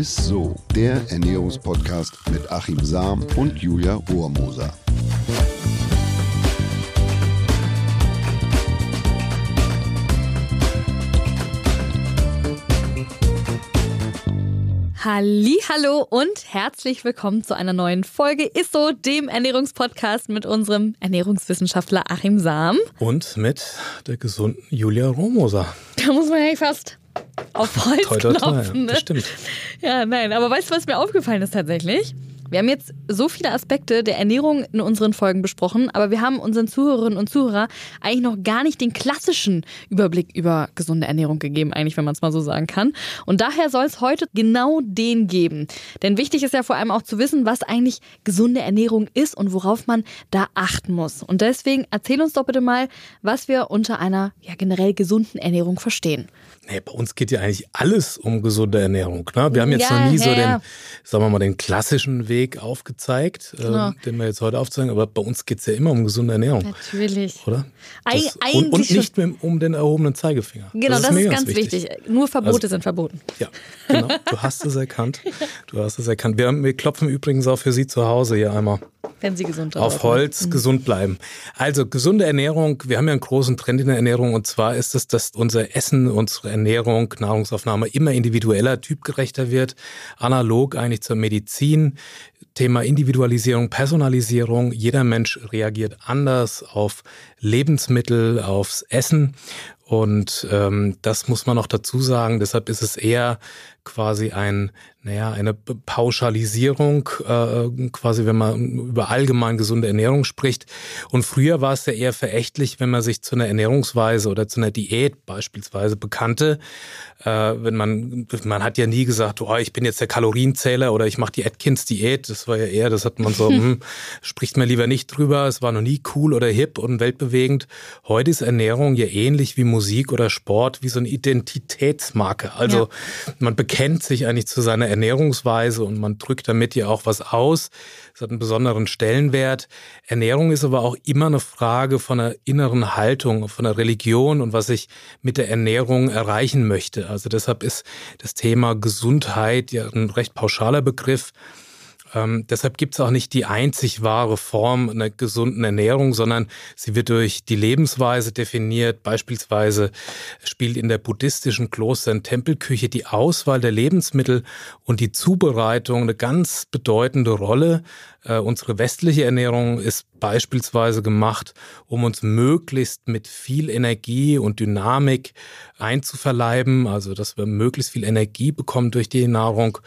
ist so, der Ernährungspodcast mit Achim Sam und Julia Rohrmoser. Hallo und herzlich willkommen zu einer neuen Folge ISSO, dem Ernährungspodcast mit unserem Ernährungswissenschaftler Achim Sam. Und mit der gesunden Julia Romoser. Da muss man ja fast auf Holz toi, toi, toi, klopfen. Ne? Bestimmt. Ja, nein, aber weißt du, was mir aufgefallen ist tatsächlich? Wir haben jetzt so viele Aspekte der Ernährung in unseren Folgen besprochen, aber wir haben unseren Zuhörerinnen und Zuhörer eigentlich noch gar nicht den klassischen Überblick über gesunde Ernährung gegeben, eigentlich, wenn man es mal so sagen kann. Und daher soll es heute genau den geben. Denn wichtig ist ja vor allem auch zu wissen, was eigentlich gesunde Ernährung ist und worauf man da achten muss. Und deswegen erzähl uns doch bitte mal, was wir unter einer ja, generell gesunden Ernährung verstehen. Nee, bei uns geht ja eigentlich alles um gesunde Ernährung. Ne? Wir haben jetzt ja, noch nie ja, so den, sagen wir mal, den klassischen Weg aufgezeigt, genau. äh, den wir jetzt heute aufzeigen, aber bei uns geht es ja immer um gesunde Ernährung. Natürlich. Oder? Das, und, und, nicht mehr um den erhobenen Zeigefinger. Genau, das ist, das ist ganz wichtig. wichtig. Nur Verbote also, sind verboten. Ja, genau. Du hast es erkannt. Du hast es erkannt. Wir, wir klopfen übrigens auch für Sie zu Hause hier einmal. Wenn Sie gesund. Auf Holz mhm. gesund bleiben. Also gesunde Ernährung. Wir haben ja einen großen Trend in der Ernährung und zwar ist es, dass unser Essen, unsere Ernährung, Nahrungsaufnahme immer individueller, typgerechter wird. Analog eigentlich zur Medizin. Thema Individualisierung, Personalisierung. Jeder Mensch reagiert anders auf Lebensmittel, aufs Essen. Und ähm, das muss man noch dazu sagen. Deshalb ist es eher quasi ein naja, eine Pauschalisierung, äh, quasi wenn man über allgemein gesunde Ernährung spricht. Und früher war es ja eher verächtlich, wenn man sich zu einer Ernährungsweise oder zu einer Diät beispielsweise bekannte. Äh, wenn man, man hat ja nie gesagt, oh, ich bin jetzt der Kalorienzähler oder ich mache die Atkins-Diät. Das war ja eher, das hat man so, hm, spricht man lieber nicht drüber. Es war noch nie cool oder hip und weltbewegend. Heute ist Ernährung ja ähnlich wie Musik oder Sport, wie so eine Identitätsmarke. Also ja. man bekennt sich eigentlich zu seiner Ernährungsweise und man drückt damit ja auch was aus. Es hat einen besonderen Stellenwert. Ernährung ist aber auch immer eine Frage von einer inneren Haltung, von einer Religion und was ich mit der Ernährung erreichen möchte. Also deshalb ist das Thema Gesundheit ja ein recht pauschaler Begriff. Ähm, deshalb gibt es auch nicht die einzig wahre Form einer gesunden Ernährung, sondern sie wird durch die Lebensweise definiert. Beispielsweise spielt in der buddhistischen Kloster- und Tempelküche die Auswahl der Lebensmittel und die Zubereitung eine ganz bedeutende Rolle. Äh, unsere westliche Ernährung ist beispielsweise gemacht, um uns möglichst mit viel Energie und Dynamik einzuverleiben, also dass wir möglichst viel Energie bekommen durch die Nahrung.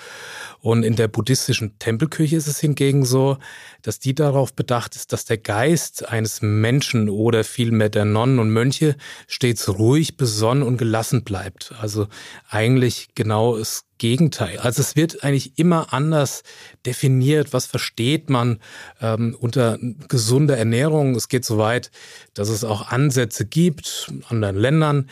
Und in der buddhistischen Tempelküche ist es hingegen so, dass die darauf bedacht ist, dass der Geist eines Menschen oder vielmehr der Nonnen und Mönche stets ruhig, besonnen und gelassen bleibt. Also eigentlich genau das Gegenteil. Also es wird eigentlich immer anders definiert. Was versteht man ähm, unter gesunder Ernährung? Es geht so weit, dass es auch Ansätze gibt, in anderen Ländern,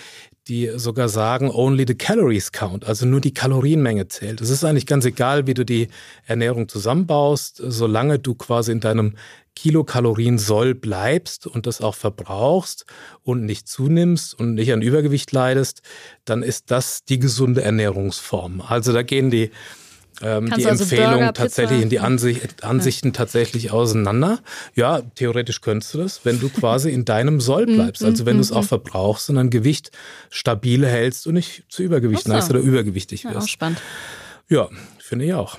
die sogar sagen, only the calories count, also nur die Kalorienmenge zählt. Es ist eigentlich ganz egal, wie du die Ernährung zusammenbaust, solange du quasi in deinem Kilokalorien soll bleibst und das auch verbrauchst und nicht zunimmst und nicht an Übergewicht leidest, dann ist das die gesunde Ernährungsform. Also da gehen die ähm, die also Empfehlungen Burger, tatsächlich in die Ansicht, Ansichten ja. tatsächlich auseinander. Ja, theoretisch könntest du das, wenn du quasi in deinem Soll mhm, bleibst. Also wenn du es mhm, auch mhm. verbrauchst und dein Gewicht stabil hältst und nicht zu Übergewicht neigst oder übergewichtig wirst. Ja, auch spannend. Ja, finde ich auch.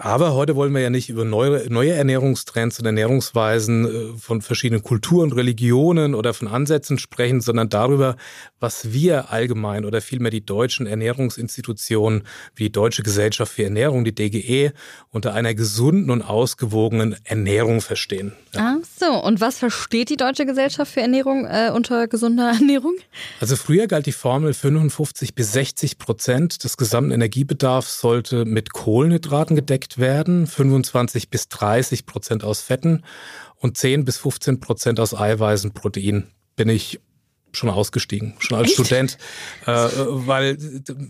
Aber heute wollen wir ja nicht über neue, neue Ernährungstrends und Ernährungsweisen äh, von verschiedenen Kulturen, Religionen oder von Ansätzen sprechen, sondern darüber, was wir allgemein oder vielmehr die deutschen Ernährungsinstitutionen wie die Deutsche Gesellschaft für Ernährung, die DGE, unter einer gesunden und ausgewogenen Ernährung verstehen. Ja. Ach so, und was versteht die Deutsche Gesellschaft für Ernährung äh, unter gesunder Ernährung? Also früher galt die Formel 55 bis 60 Prozent des gesamten Energiebedarfs sollte mit Kohlenhydraten gedeckt gedeckt werden, 25 bis 30 Prozent aus Fetten und 10 bis 15 Prozent aus Eiweißen, Protein. Bin ich schon ausgestiegen, schon als Echt? Student, äh, weil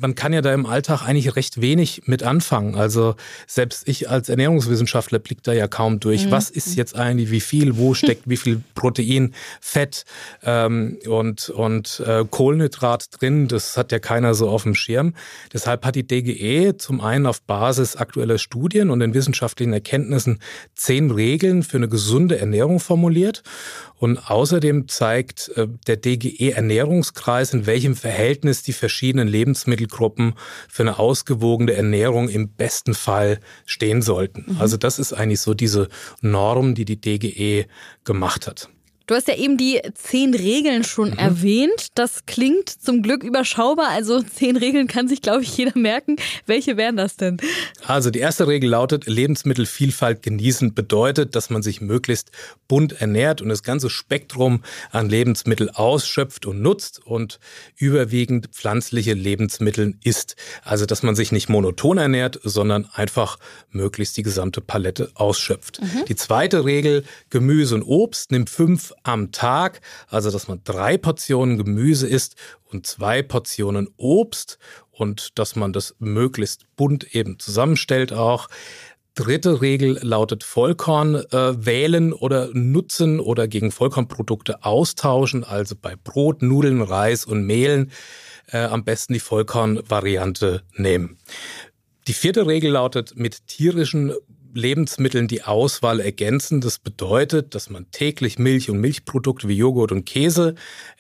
man kann ja da im Alltag eigentlich recht wenig mit anfangen. Also selbst ich als Ernährungswissenschaftler blick da ja kaum durch. Mhm. Was ist jetzt eigentlich wie viel, wo steckt wie viel Protein, Fett ähm, und, und äh, Kohlenhydrat drin? Das hat ja keiner so auf dem Schirm. Deshalb hat die DGE zum einen auf Basis aktueller Studien und den wissenschaftlichen Erkenntnissen zehn Regeln für eine gesunde Ernährung formuliert. Und außerdem zeigt äh, der DGE Ernährungskreis, in welchem Verhältnis die verschiedenen Lebensmittelgruppen für eine ausgewogene Ernährung im besten Fall stehen sollten. Mhm. Also das ist eigentlich so diese Norm, die die DGE gemacht hat. Du hast ja eben die zehn Regeln schon mhm. erwähnt. Das klingt zum Glück überschaubar. Also zehn Regeln kann sich, glaube ich, jeder merken. Welche wären das denn? Also die erste Regel lautet, Lebensmittelvielfalt genießen bedeutet, dass man sich möglichst bunt ernährt und das ganze Spektrum an Lebensmitteln ausschöpft und nutzt und überwiegend pflanzliche Lebensmittel isst. Also dass man sich nicht monoton ernährt, sondern einfach möglichst die gesamte Palette ausschöpft. Mhm. Die zweite Regel, Gemüse und Obst, nimmt fünf am Tag, also dass man drei Portionen Gemüse isst und zwei Portionen Obst und dass man das möglichst bunt eben zusammenstellt auch. Dritte Regel lautet Vollkorn äh, wählen oder nutzen oder gegen Vollkornprodukte austauschen, also bei Brot, Nudeln, Reis und Mehlen äh, am besten die Vollkornvariante nehmen. Die vierte Regel lautet, mit tierischen Lebensmitteln die Auswahl ergänzen. Das bedeutet, dass man täglich Milch und Milchprodukte wie Joghurt und Käse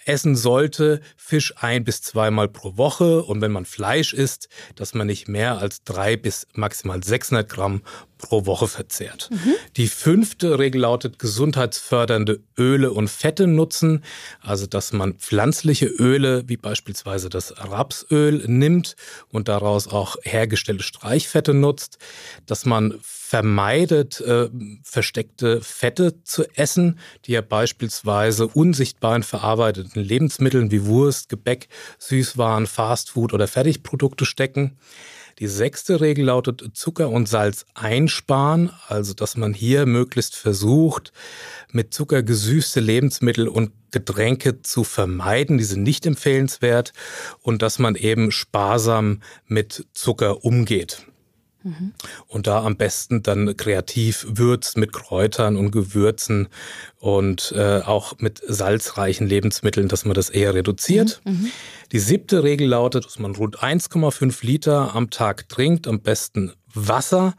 essen sollte, Fisch ein bis zweimal pro Woche und wenn man Fleisch isst, dass man nicht mehr als drei bis maximal 600 Gramm pro Woche verzehrt. Mhm. Die fünfte Regel lautet gesundheitsfördernde Öle und Fette nutzen, also dass man pflanzliche Öle wie beispielsweise das Rapsöl nimmt und daraus auch hergestellte Streichfette nutzt, dass man vermeidet, äh, versteckte Fette zu essen, die ja beispielsweise unsichtbar in verarbeiteten Lebensmitteln wie Wurst, Gebäck, Süßwaren, Fastfood oder Fertigprodukte stecken. Die sechste Regel lautet Zucker und Salz einsparen, also dass man hier möglichst versucht, mit Zucker gesüßte Lebensmittel und Getränke zu vermeiden, die sind nicht empfehlenswert und dass man eben sparsam mit Zucker umgeht. Und da am besten dann kreativ würzt mit Kräutern und Gewürzen und äh, auch mit salzreichen Lebensmitteln, dass man das eher reduziert. Mhm. mhm. Die siebte Regel lautet, dass man rund 1,5 Liter am Tag trinkt, am besten Wasser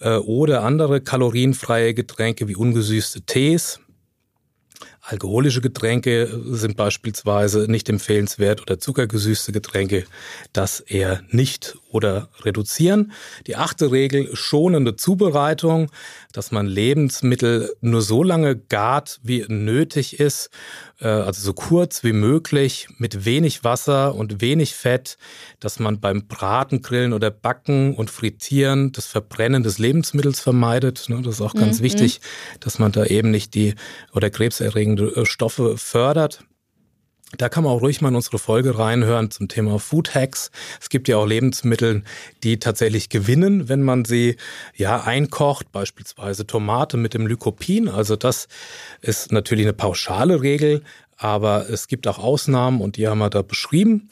äh, oder andere kalorienfreie Getränke wie ungesüßte Tees. Alkoholische Getränke sind beispielsweise nicht empfehlenswert oder zuckergesüßte Getränke, das eher nicht oder reduzieren. Die achte Regel, schonende Zubereitung, dass man Lebensmittel nur so lange gart, wie nötig ist, äh, also so kurz wie möglich, mit wenig Wasser und wenig Fett, dass man beim Braten, Grillen oder Backen und Frittieren das Verbrennen des Lebensmittels vermeidet. Ne, das ist auch ganz mhm. wichtig, dass man da eben nicht die oder krebserregende äh, Stoffe fördert. Da kann man auch ruhig mal in unsere Folge reinhören zum Thema Food Hacks. Es gibt ja auch Lebensmittel, die tatsächlich gewinnen, wenn man sie ja einkocht, beispielsweise Tomate mit dem Lycopin. Also das ist natürlich eine pauschale Regel, aber es gibt auch Ausnahmen und die haben wir da beschrieben.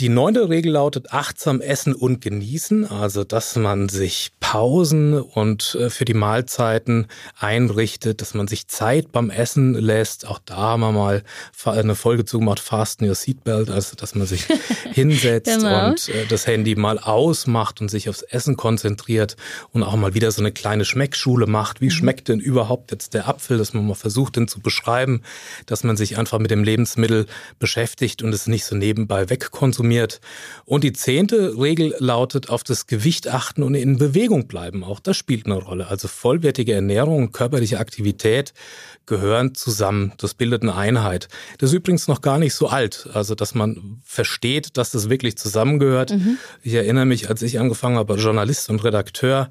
Die neunte Regel lautet achtsam essen und genießen, also dass man sich Pausen und äh, für die Mahlzeiten einrichtet, dass man sich Zeit beim Essen lässt. Auch da haben wir mal eine Folge zugemacht, Fasten Your Seatbelt, also dass man sich hinsetzt genau. und äh, das Handy mal ausmacht und sich aufs Essen konzentriert und auch mal wieder so eine kleine Schmeckschule macht. Wie mhm. schmeckt denn überhaupt jetzt der Apfel, dass man mal versucht, den zu beschreiben, dass man sich einfach mit dem Lebensmittel beschäftigt und es nicht so nebenbei wegkonsumiert. Und die zehnte Regel lautet, auf das Gewicht achten und in Bewegung bleiben. Auch das spielt eine Rolle. Also vollwertige Ernährung und körperliche Aktivität gehören zusammen. Das bildet eine Einheit. Das ist übrigens noch gar nicht so alt. Also, dass man versteht, dass das wirklich zusammengehört. Mhm. Ich erinnere mich, als ich angefangen habe, Journalist und Redakteur,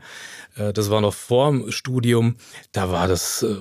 das war noch vor dem Studium, da war das äh,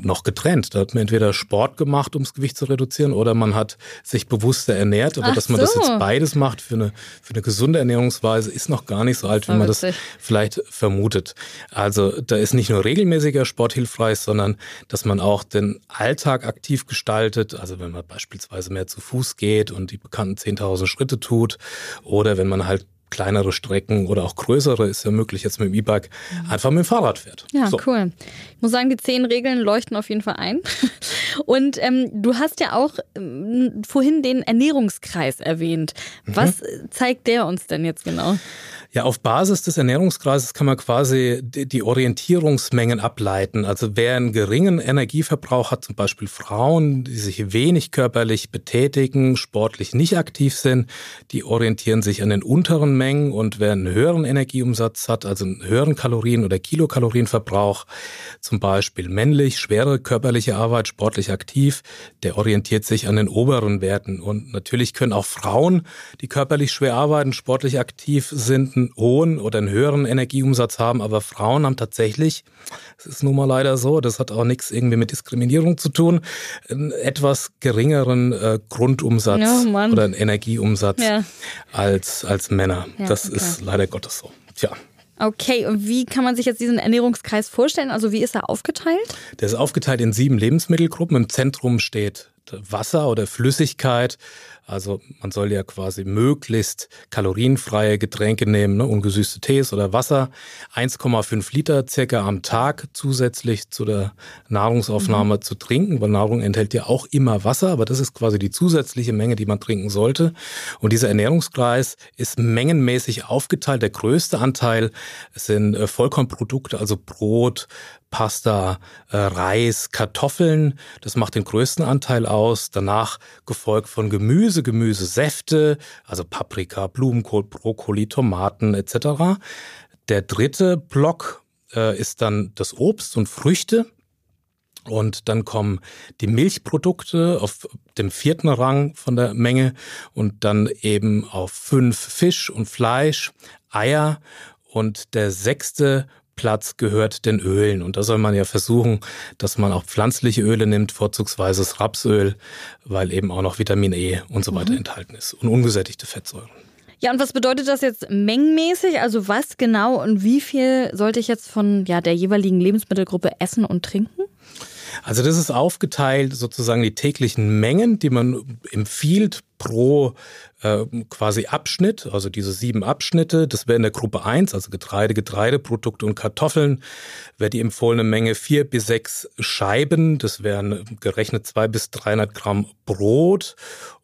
noch getrennt. Da hat man entweder Sport gemacht, um das Gewicht zu reduzieren, oder man hat sich bewusster ernährt. Aber Ach dass man so. das jetzt beides macht für eine, für eine gesunde Ernährungsweise, ist noch gar nicht so alt, wie man das vielleicht vermutet. Also da ist nicht nur regelmäßiger Sport hilfreich, sondern dass man auch den Alltag aktiv gestaltet. Also wenn man beispielsweise mehr zu Fuß geht und die bekannten 10.000 Schritte tut oder wenn man halt kleinere Strecken oder auch größere, ist ja möglich jetzt mit dem E-Bike, einfach mit dem Fahrrad fährt. Ja, so. cool. Ich muss sagen, die zehn Regeln leuchten auf jeden Fall ein. Und ähm, du hast ja auch ähm, vorhin den Ernährungskreis erwähnt. Was mhm. zeigt der uns denn jetzt genau? Ja, auf Basis des Ernährungskreises kann man quasi die Orientierungsmengen ableiten. Also wer einen geringen Energieverbrauch hat, zum Beispiel Frauen, die sich wenig körperlich betätigen, sportlich nicht aktiv sind, die orientieren sich an den unteren Mengen und wer einen höheren Energieumsatz hat, also einen höheren Kalorien- oder Kilokalorienverbrauch, zum Beispiel männlich, schwere körperliche Arbeit, sportlich aktiv, der orientiert sich an den oberen Werten. Und natürlich können auch Frauen, die körperlich schwer arbeiten, sportlich aktiv sind, einen hohen oder einen höheren Energieumsatz haben, aber Frauen haben tatsächlich, es ist nun mal leider so, das hat auch nichts irgendwie mit Diskriminierung zu tun, einen etwas geringeren äh, Grundumsatz oh oder einen Energieumsatz ja. als, als Männer. Ja, das okay. ist leider Gottes so. Tja. Okay, und wie kann man sich jetzt diesen Ernährungskreis vorstellen? Also wie ist er aufgeteilt? Der ist aufgeteilt in sieben Lebensmittelgruppen. Im Zentrum steht Wasser oder Flüssigkeit. Also man soll ja quasi möglichst kalorienfreie Getränke nehmen, ne, ungesüßte Tees oder Wasser. 1,5 Liter circa am Tag zusätzlich zu der Nahrungsaufnahme mhm. zu trinken, weil Nahrung enthält ja auch immer Wasser, aber das ist quasi die zusätzliche Menge, die man trinken sollte. Und dieser Ernährungskreis ist mengenmäßig aufgeteilt. Der größte Anteil sind äh, Vollkornprodukte, also Brot, Pasta, äh, Reis, Kartoffeln. Das macht den größten Anteil aus. Danach gefolgt von Gemüse, Gemüsesäfte, also Paprika, Blumenkohl, Brokkoli, Tomaten etc. Der dritte Block äh, ist dann das Obst und Früchte. Und dann kommen die Milchprodukte auf dem vierten Rang von der Menge und dann eben auf fünf Fisch und Fleisch, Eier und der sechste Platz gehört den Ölen. Und da soll man ja versuchen, dass man auch pflanzliche Öle nimmt, vorzugsweise das Rapsöl, weil eben auch noch Vitamin E und so weiter mhm. enthalten ist und ungesättigte Fettsäuren. Ja, und was bedeutet das jetzt mengenmäßig? Also was genau und wie viel sollte ich jetzt von ja, der jeweiligen Lebensmittelgruppe essen und trinken? Also das ist aufgeteilt sozusagen die täglichen Mengen, die man empfiehlt pro äh, quasi Abschnitt, also diese sieben Abschnitte. Das wäre in der Gruppe 1, also Getreide, Getreideprodukte und Kartoffeln, wäre die empfohlene Menge vier bis sechs Scheiben. Das wären gerechnet zwei bis 300 Gramm Brot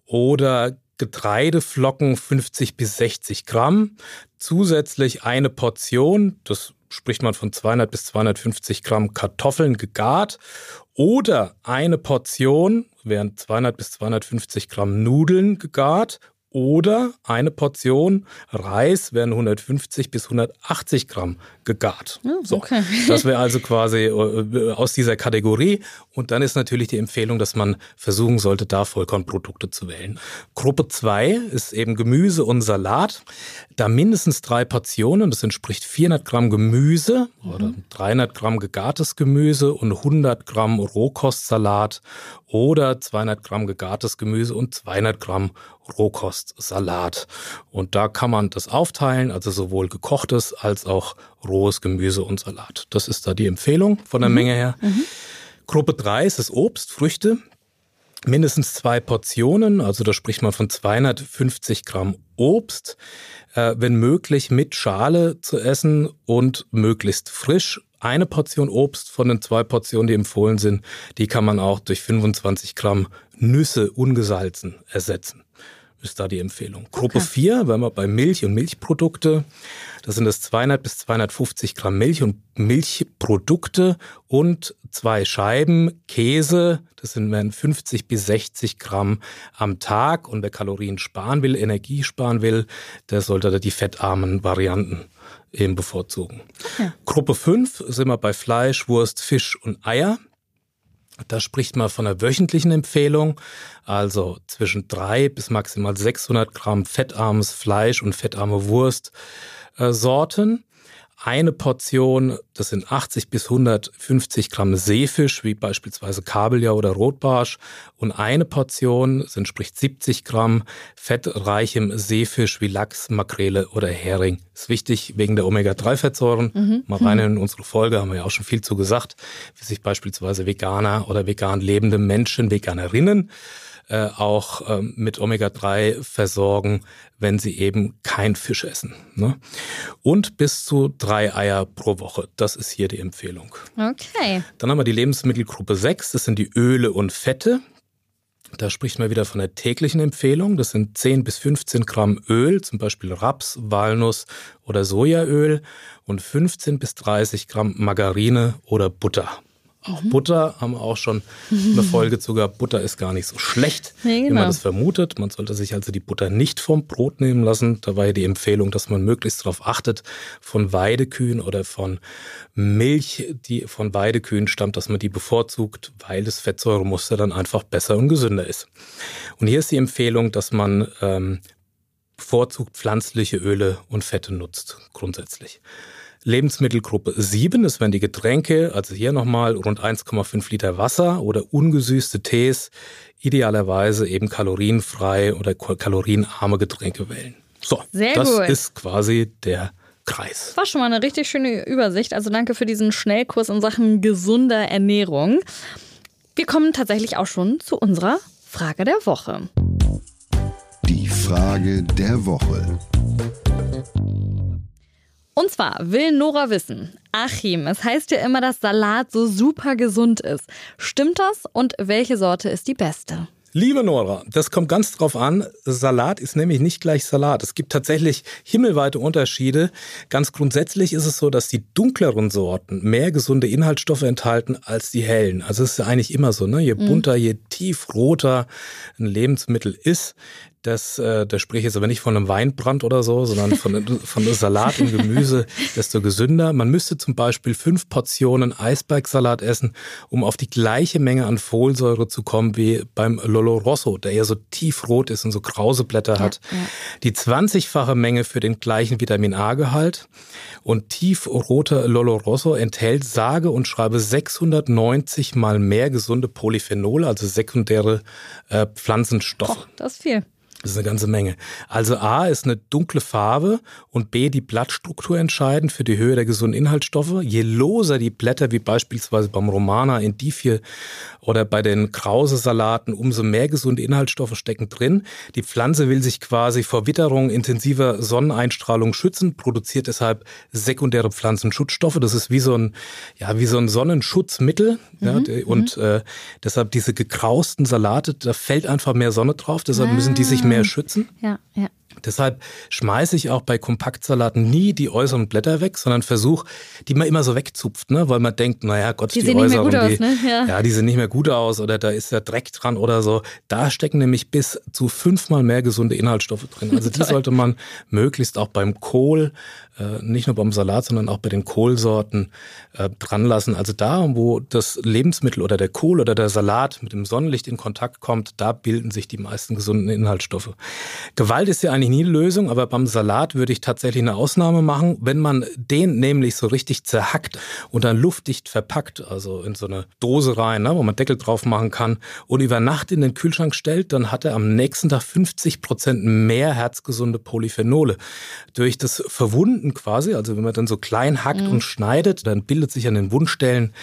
oder Getreideflocken 50 bis 60 Gramm. Zusätzlich eine Portion, das spricht man von 200 bis 250 Gramm Kartoffeln gegart oder eine Portion, wären 200 bis 250 Gramm Nudeln gegart oder eine Portion Reis wären 150 bis 180 Gramm gegart. Oh, so, okay. das wäre also quasi äh, aus dieser Kategorie. Und dann ist natürlich die Empfehlung, dass man versuchen sollte, da Vollkornprodukte zu wählen. Gruppe 2 ist eben Gemüse und Salat. Da mindestens drei Portionen, das entspricht 400 Gramm Gemüse mhm. oder 300 Gramm gegartes Gemüse und 100 Gramm Rohkostsalat oder 200 Gramm gegartes Gemüse und 200 Gramm Rohkostsalat. Und da kann man das aufteilen, also sowohl gekochtes als auch rohes Gemüse und Salat. Das ist da die Empfehlung von der mhm. Menge her. Mhm. Gruppe 3 ist das Obst, Früchte. Mindestens zwei Portionen, also da spricht man von 250 Gramm Obst, äh, wenn möglich mit Schale zu essen und möglichst frisch. Eine Portion Obst von den zwei Portionen, die empfohlen sind, die kann man auch durch 25 Gramm Nüsse ungesalzen ersetzen ist da die Empfehlung. Gruppe okay. 4, wenn wir bei Milch und Milchprodukte, das sind das 200 bis 250 Gramm Milch und Milchprodukte und zwei Scheiben Käse, das sind 50 bis 60 Gramm am Tag. Und wer Kalorien sparen will, Energie sparen will, der sollte da die fettarmen Varianten eben bevorzugen. Okay. Gruppe 5 sind wir bei Fleisch, Wurst, Fisch und Eier. Da spricht man von einer wöchentlichen Empfehlung, also zwischen drei bis maximal 600 Gramm fettarmes Fleisch und fettarme Wurstsorten. Eine Portion, das sind 80 bis 150 Gramm Seefisch, wie beispielsweise Kabeljau oder Rotbarsch. Und eine Portion, das entspricht 70 Gramm fettreichem Seefisch wie Lachs, Makrele oder Hering. Ist wichtig wegen der Omega-3-Fettsäuren. Mhm. Mal rein in unsere Folge, haben wir ja auch schon viel zu gesagt, wie sich beispielsweise Veganer oder vegan lebende Menschen, Veganerinnen, äh, auch ähm, mit Omega-3 versorgen, wenn sie eben kein Fisch essen. Ne? Und bis zu drei Eier pro Woche. Das ist hier die Empfehlung. Okay. Dann haben wir die Lebensmittelgruppe 6. Das sind die Öle und Fette. Da spricht man wieder von der täglichen Empfehlung. Das sind 10 bis 15 Gramm Öl, zum Beispiel Raps, Walnuss oder Sojaöl und 15 bis 30 Gramm Margarine oder Butter. Auch mhm. Butter haben wir auch schon eine Folge zu gehabt. Butter ist gar nicht so schlecht, nee, genau. wie man das vermutet. Man sollte sich also die Butter nicht vom Brot nehmen lassen. Da war ja die Empfehlung, dass man möglichst darauf achtet, von Weidekühen oder von Milch, die von Weidekühen stammt, dass man die bevorzugt, weil das Fettsäuremuster dann einfach besser und gesünder ist. Und hier ist die Empfehlung, dass man ähm, bevorzugt pflanzliche Öle und Fette nutzt, grundsätzlich. Lebensmittelgruppe 7, das wären die Getränke, also hier nochmal rund 1,5 Liter Wasser oder ungesüßte Tees, idealerweise eben kalorienfrei oder kalorienarme Getränke wählen. So, Sehr das gut. ist quasi der Kreis. War schon mal eine richtig schöne Übersicht. Also danke für diesen Schnellkurs in Sachen gesunder Ernährung. Wir kommen tatsächlich auch schon zu unserer Frage der Woche. Die Frage der Woche. Und zwar will Nora wissen, Achim, es heißt ja immer, dass Salat so super gesund ist. Stimmt das und welche Sorte ist die beste? Liebe Nora, das kommt ganz drauf an. Salat ist nämlich nicht gleich Salat. Es gibt tatsächlich himmelweite Unterschiede. Ganz grundsätzlich ist es so, dass die dunkleren Sorten mehr gesunde Inhaltsstoffe enthalten als die hellen. Also es ist eigentlich immer so, ne? Je mhm. bunter, je tiefroter ein Lebensmittel ist, das, äh, da spreche ich jetzt aber nicht von einem Weinbrand oder so, sondern von, von Salat und Gemüse, desto gesünder. Man müsste zum Beispiel fünf Portionen Eisbergsalat essen, um auf die gleiche Menge an Folsäure zu kommen wie beim Lolo Rosso, der ja so tiefrot ist und so krause Blätter hat. Ja, ja. Die 20-fache Menge für den gleichen Vitamin A-Gehalt. Und tiefroter Lolo Rosso enthält sage und schreibe 690 mal mehr gesunde Polyphenole, also sekundäre äh, Pflanzenstoffe. Oh, das ist viel. Das ist eine ganze Menge. Also A ist eine dunkle Farbe und B die Blattstruktur entscheidend für die Höhe der gesunden Inhaltsstoffe. Je loser die Blätter, wie beispielsweise beim Romana, Indifie oder bei den Krause-Salaten, umso mehr gesunde Inhaltsstoffe stecken drin. Die Pflanze will sich quasi vor Witterung, intensiver Sonneneinstrahlung schützen, produziert deshalb sekundäre Pflanzenschutzstoffe. Das ist wie so ein, ja, wie so ein Sonnenschutzmittel. Mhm. Ja, und mhm. äh, deshalb diese gekrausten Salate, da fällt einfach mehr Sonne drauf. Deshalb ah. müssen die sich mehr schützen. Ja, ja. Deshalb schmeiße ich auch bei Kompaktsalaten nie die äußeren Blätter weg, sondern versuche, die man immer so wegzupft, ne? weil man denkt, naja, Gott, die, die äußeren, die, aus, ne? ja. ja. die sehen nicht mehr gut aus oder da ist ja Dreck dran oder so. Da stecken nämlich bis zu fünfmal mehr gesunde Inhaltsstoffe drin. Also die sollte man möglichst auch beim Kohl, äh, nicht nur beim Salat, sondern auch bei den Kohlsorten äh, dran lassen. Also da, wo das Lebensmittel oder der Kohl oder der Salat mit dem Sonnenlicht in Kontakt kommt, da bilden sich die meisten gesunden Inhaltsstoffe. Gewalt ist ja eigentlich nie eine Lösung, aber beim Salat würde ich tatsächlich eine Ausnahme machen. Wenn man den nämlich so richtig zerhackt und dann luftdicht verpackt, also in so eine Dose rein, ne, wo man Deckel drauf machen kann und über Nacht in den Kühlschrank stellt, dann hat er am nächsten Tag 50 Prozent mehr herzgesunde Polyphenole. Durch das Verwunden quasi, also wenn man dann so klein hackt mhm. und schneidet, dann bildet sich an den Wundstellen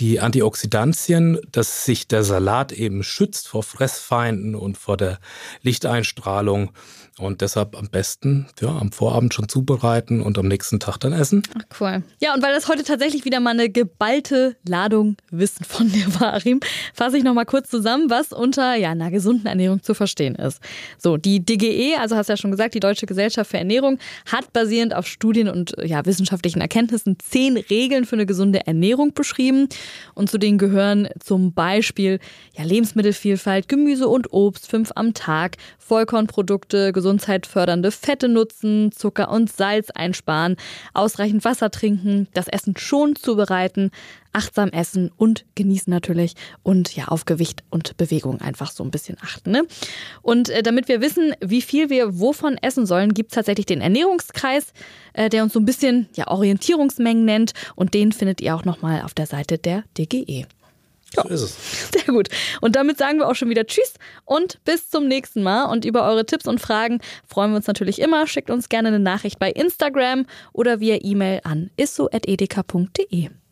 die Antioxidantien, dass sich der Salat eben schützt vor Fressfeinden und vor der Lichteinstrahlung. Und deshalb am besten ja, am Vorabend schon zubereiten und am nächsten Tag dann essen. Ach, cool. Ja, und weil das heute tatsächlich wieder mal eine geballte Ladung Wissen von dir war, Arim, fasse ich nochmal kurz zusammen, was unter ja, einer gesunden Ernährung zu verstehen ist. So, die DGE, also hast du ja schon gesagt, die Deutsche Gesellschaft für Ernährung, hat basierend auf Studien und ja, wissenschaftlichen Erkenntnissen zehn Regeln für eine gesunde Ernährung beschrieben. Und zu denen gehören zum Beispiel ja, Lebensmittelvielfalt, Gemüse und Obst, fünf am Tag, Vollkornprodukte, gesundheitsfördernde Fette nutzen, Zucker und Salz einsparen, ausreichend Wasser trinken, das Essen schon zubereiten, achtsam essen und genießen natürlich und ja auf Gewicht und Bewegung einfach so ein bisschen achten. Ne? Und äh, damit wir wissen, wie viel wir wovon essen sollen, gibt es tatsächlich den Ernährungskreis, äh, der uns so ein bisschen ja, Orientierungsmengen nennt und den findet ihr auch nochmal auf der Seite der DGE. Ja. So ist es. Sehr gut. Und damit sagen wir auch schon wieder Tschüss und bis zum nächsten Mal. Und über eure Tipps und Fragen freuen wir uns natürlich immer. Schickt uns gerne eine Nachricht bei Instagram oder via E-Mail an isso.edeka.de.